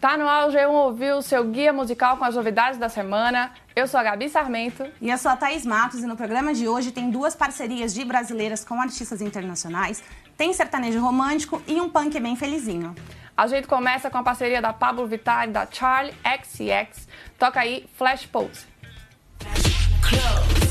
Tá no ar o G1 Ouviu, o seu guia musical com as novidades da semana. Eu sou a Gabi Sarmento. E eu sou a Thaís Matos, e no programa de hoje tem duas parcerias de brasileiras com artistas internacionais, tem sertanejo romântico e um punk bem felizinho. A gente começa com a parceria da Pablo Vittar e da Charlie XCX. Toca aí Flash Pose. We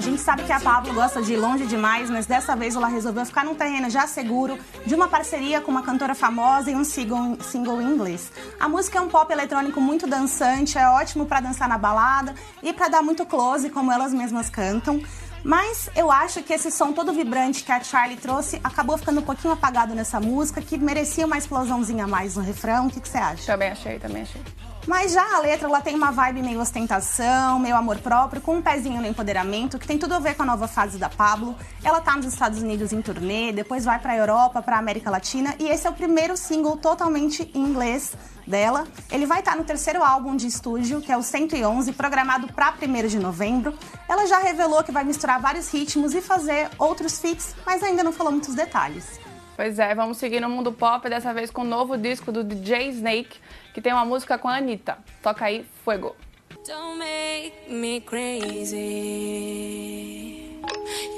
A gente sabe que a Pablo gosta de ir longe demais, mas dessa vez ela resolveu ficar num terreno já seguro de uma parceria com uma cantora famosa e um single, single em inglês. A música é um pop eletrônico muito dançante, é ótimo pra dançar na balada e pra dar muito close, como elas mesmas cantam. Mas eu acho que esse som todo vibrante que a Charlie trouxe acabou ficando um pouquinho apagado nessa música, que merecia uma explosãozinha a mais no refrão. O que, que você acha? Também achei, também achei. Mas já a letra, ela tem uma vibe meio ostentação, meio amor próprio, com um pezinho no empoderamento, que tem tudo a ver com a nova fase da Pablo. Ela tá nos Estados Unidos em turnê, depois vai pra Europa, pra América Latina, e esse é o primeiro single totalmente em inglês dela. Ele vai estar no terceiro álbum de estúdio, que é o 111, programado para 1 de novembro. Ela já revelou que vai misturar vários ritmos e fazer outros feats, mas ainda não falou muitos detalhes. Pois é, vamos seguir no mundo pop, dessa vez com o novo disco do DJ Snake, que tem uma música com a Anitta. Toca aí, Fuego. Don't make me crazy.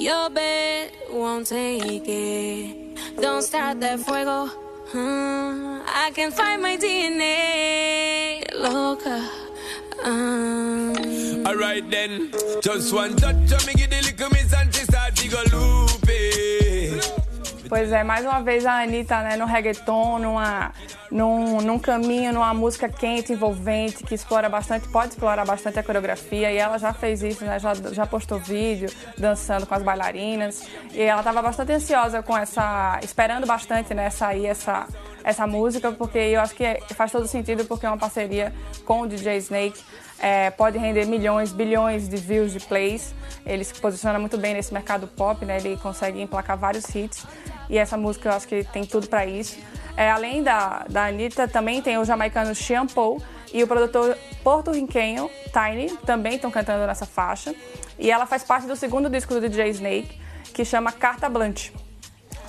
Your bed won't take it. Don't start that fuego. Uh, I can find my DNA. Loca. Uh. Alright then, just one touch of me, give the little miss and she start to go loopy. Pois é, mais uma vez a Anitta, né, no reggaeton, numa, num, num caminho, numa música quente, envolvente, que explora bastante, pode explorar bastante a coreografia, e ela já fez isso, né, já, já postou vídeo dançando com as bailarinas, e ela estava bastante ansiosa com essa, esperando bastante, né, sair essa, essa música, porque eu acho que faz todo sentido, porque é uma parceria com o DJ Snake, é, pode render milhões, bilhões de views, de plays. Ele se posiciona muito bem nesse mercado pop, né? Ele consegue emplacar vários hits e essa música eu acho que tem tudo para isso. É, além da, da Anitta, também tem o jamaicano Sean Paul e o produtor porto-riquenho Tiny também estão cantando nessa faixa. E ela faz parte do segundo disco do DJ Snake, que chama Carta Blanche.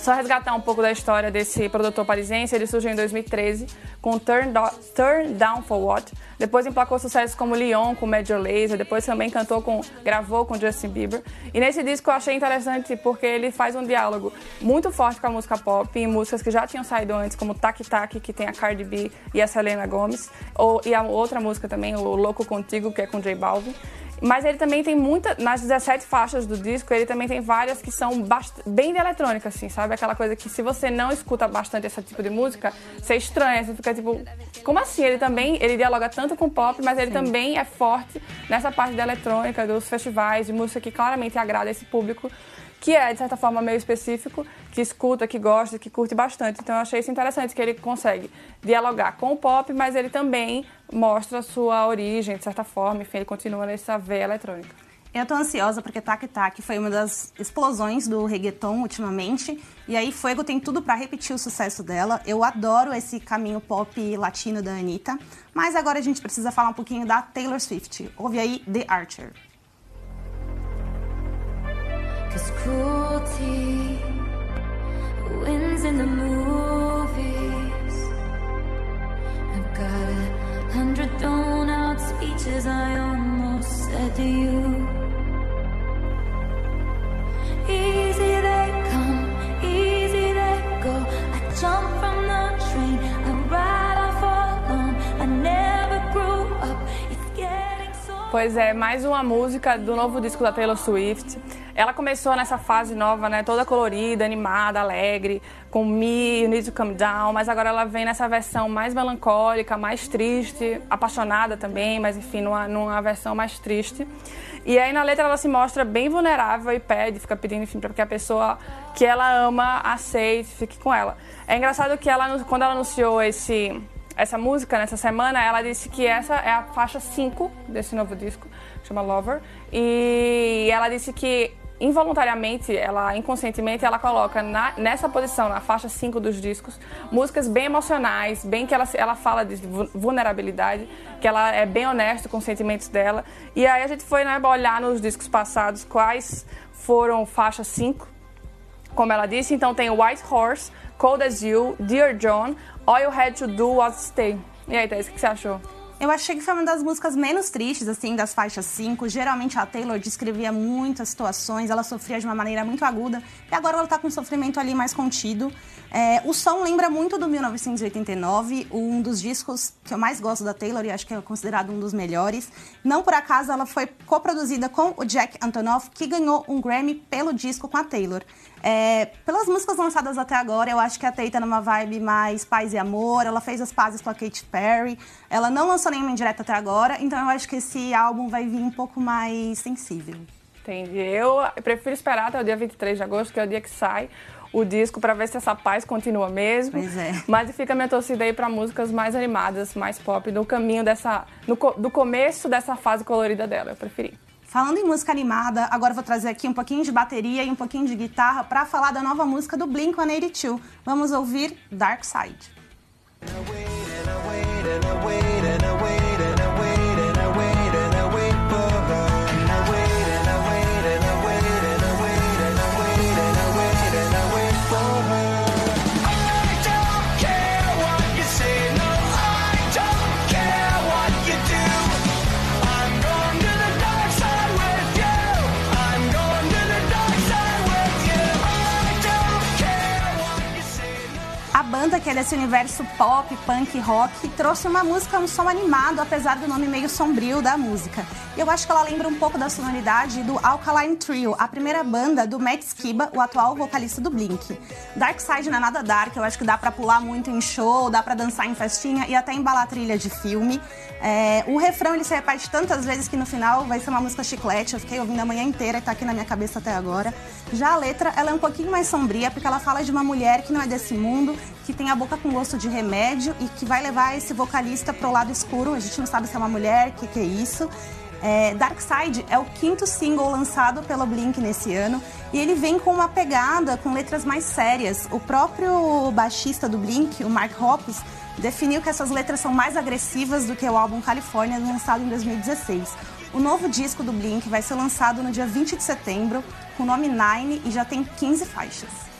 Só resgatar um pouco da história desse produtor parisiense, ele surgiu em 2013 com Turn, Do Turn Down for What. Depois emplacou sucessos como Leon com Major Lazer, depois também cantou com, gravou com Justin Bieber. E nesse disco eu achei interessante porque ele faz um diálogo muito forte com a música pop em músicas que já tinham saído antes, como Tac Tac, que tem a Cardi B e a Selena Gomez, ou, e a outra música também, o Louco Contigo, que é com J Balvin. Mas ele também tem muita. Nas 17 faixas do disco, ele também tem várias que são bast... bem de eletrônica, assim, sabe? Aquela coisa que se você não escuta bastante esse tipo de música, você estranha, você fica tipo. Como assim? Ele também ele dialoga tanto com pop, mas ele Sim. também é forte nessa parte da eletrônica, dos festivais, de música que claramente agrada esse público que é, de certa forma, meio específico, que escuta, que gosta, que curte bastante. Então eu achei isso interessante, que ele consegue dialogar com o pop, mas ele também mostra sua origem, de certa forma, enfim, ele continua nessa veia eletrônica. Eu tô ansiosa porque Tac Tac foi uma das explosões do reggaeton ultimamente. E aí Fuego tem tudo pra repetir o sucesso dela. Eu adoro esse caminho pop latino da Anitta. Mas agora a gente precisa falar um pouquinho da Taylor Swift. Ouve aí The Archer. Cause cruelty wins in the movies. I've got a hundred thrown out speeches I almost said to you. Easy they come, easy they go. I jump from the train, I ride off alone. I never grew up. It's getting so. Pois é, mais uma música do novo disco da Taylor Swift. Ela começou nessa fase nova, né, toda colorida, animada, alegre, com Me, You Need to Come Down, mas agora ela vem nessa versão mais melancólica, mais triste, apaixonada também, mas enfim, numa, numa versão mais triste. E aí na letra ela se mostra bem vulnerável e pede, fica pedindo, enfim, para que a pessoa que ela ama aceite, fique com ela. É engraçado que ela, quando ela anunciou esse essa música nessa semana, ela disse que essa é a faixa 5 desse novo disco, chama Lover. E ela disse que involuntariamente, ela inconscientemente, ela coloca na- nessa posição, na faixa 5 dos discos, músicas bem emocionais, bem que ela, ela fala de vu- vulnerabilidade, que ela é bem honesta com os sentimentos dela. E aí a gente foi né, olhar nos discos passados quais foram faixa 5 como ela disse, então tem White Horse, Cold as You, Dear John, All You Had to Do Was Stay. E aí, Thaís, o que você achou? Eu achei que foi uma das músicas menos tristes, assim, das faixas 5. Geralmente a Taylor descrevia muitas situações, ela sofria de uma maneira muito aguda, e agora ela tá com um sofrimento ali mais contido. É, o som lembra muito do 1989, um dos discos que eu mais gosto da Taylor e acho que é considerado um dos melhores. Não por acaso ela foi coproduzida com o Jack Antonoff, que ganhou um Grammy pelo disco com a Taylor. É, pelas músicas lançadas até agora, eu acho que a Tay tá numa vibe mais paz e amor. Ela fez as pazes com a Katy Perry. Ela não lançou nenhuma indireta até agora, então eu acho que esse álbum vai vir um pouco mais sensível. Entendi. Eu prefiro esperar até o dia 23 de agosto, que é o dia que sai o disco, pra ver se essa paz continua mesmo. Pois é. Mas fica minha torcida aí pra músicas mais animadas, mais pop, no caminho dessa. No, do começo dessa fase colorida dela. Eu preferi. Falando em música animada, agora vou trazer aqui um pouquinho de bateria e um pouquinho de guitarra para falar da nova música do Blink-182. Vamos ouvir Dark Side. A desse universo pop, punk, rock, trouxe uma música, um som animado, apesar do nome meio sombrio da música. Eu acho que ela lembra um pouco da sonoridade do Alkaline Trio, a primeira banda do Matt Skiba, o atual vocalista do Blink. Dark Side não é nada dark, eu acho que dá pra pular muito em show, dá pra dançar em festinha e até embalar trilha de filme. É, o refrão ele se repete tantas vezes que no final vai ser uma música chiclete, eu fiquei ouvindo a manhã inteira e tá aqui na minha cabeça até agora. Já a letra, ela é um pouquinho mais sombria, porque ela fala de uma mulher que não é desse mundo, que tem a boca com gosto de remédio e que vai levar esse vocalista pro lado escuro. A gente não sabe se é uma mulher, o que, que é isso. É, Dark Side é o quinto single lançado pelo Blink nesse ano e ele vem com uma pegada com letras mais sérias. O próprio baixista do Blink, o Mark Hoppus, definiu que essas letras são mais agressivas do que o álbum California lançado em 2016. O novo disco do Blink vai ser lançado no dia 20 de setembro com o nome Nine e já tem 15 faixas.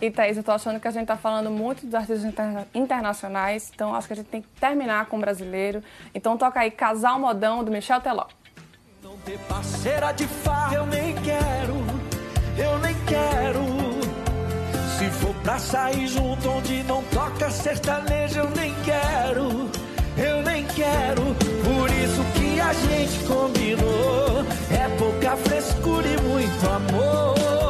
E Thaís, eu tô achando que a gente tá falando muito dos artistas interna- internacionais, então acho que a gente tem que terminar com o brasileiro. Então toca aí Casal Modão, do Michel Teló. Não ter parceira de farra eu nem quero, eu nem quero. Se for pra sair junto onde não toca sertanejo eu nem quero, eu nem quero. Por isso que a gente combinou, é pouca frescura e muito amor.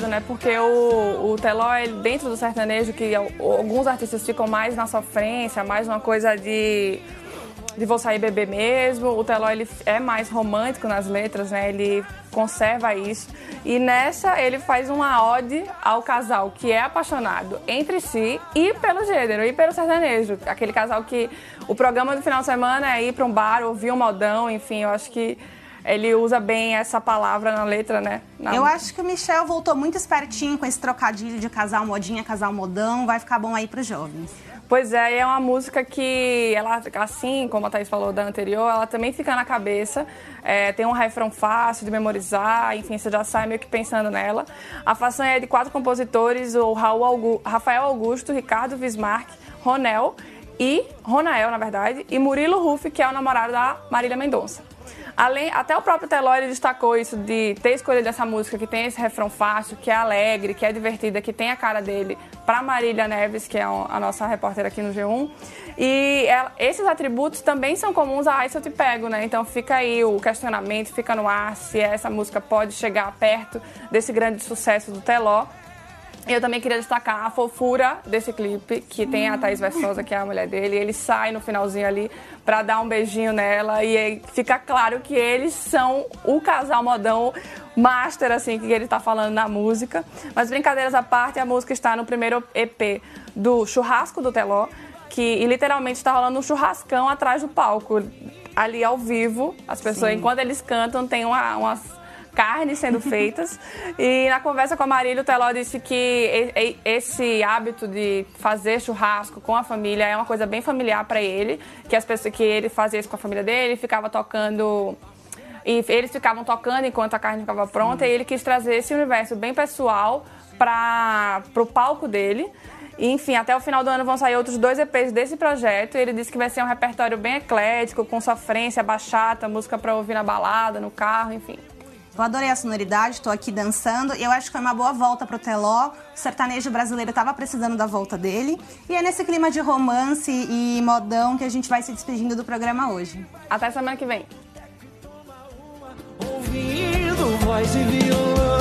Né? Porque o, o Teló, ele, dentro do sertanejo, que al- alguns artistas ficam mais na sofrência, mais uma coisa de, de vou sair beber mesmo. O Teló, ele é mais romântico nas letras, né? Ele conserva isso. E nessa, ele faz uma ode ao casal que é apaixonado entre si e pelo gênero, e pelo sertanejo. Aquele casal que o programa do final de semana é ir para um bar, ouvir um modão, enfim, eu acho que ele usa bem essa palavra na letra, né? Na- Eu acho que o Michel voltou muito espertinho com esse trocadilho de casal modinha, casal modão. Vai ficar bom aí pros jovens. Pois é, e é uma música que, ela, assim como a Thaís falou da anterior, ela também fica na cabeça. É, tem um refrão fácil de memorizar, enfim, você já sai meio que pensando nela. A façanha é de quatro compositores, o Raul Augu- Rafael Augusto, Ricardo Bismarck, Ronel e Ronael, na verdade, e Murilo Ruff, que é o namorado da Marília Mendonça. Além, até o próprio Teló ele destacou isso de ter escolhido essa música que tem esse refrão fácil, que é alegre, que é divertida, que tem a cara dele, para Marília Neves, que é a nossa repórter aqui no G1. E ela- esses atributos também são comuns a Ai Se Eu Te Pego, né? Então fica aí o questionamento, fica no ar se essa música pode chegar perto desse grande sucesso do Teló. Eu também queria destacar a fofura desse clipe, que tem a Thaís Versosa, que é a mulher dele. Ele sai no finalzinho ali pra dar um beijinho nela. E aí fica claro que eles são o casal modão master, assim, que ele tá falando na música. Mas brincadeiras à parte, a música está no primeiro EP do Churrasco do Teló, que literalmente está rolando um churrascão atrás do palco. Ali ao vivo, as pessoas, enquanto eles cantam, tem uma, umas carnes sendo feitas. e na conversa com a Marília, o Teló disse que esse hábito de fazer churrasco com a família é uma coisa bem familiar para ele, que as pessoas que ele fazia isso com a família dele, ficava tocando e eles ficavam tocando enquanto a carne ficava pronta, e ele quis trazer esse universo bem pessoal para o palco dele. Enfim, até o final do ano vão sair outros dois EPs desse projeto. Ele disse que vai ser um repertório bem eclético, com sofrência, bachata, música para ouvir na balada, no carro, enfim. Eu adorei a sonoridade, tô aqui dançando. E eu acho que foi uma boa volta pro Teló. O sertanejo brasileiro tava precisando da volta dele. E é nesse clima de romance e modão que a gente vai se despedindo do programa hoje. Até semana que vem. Ouvindo voz e violão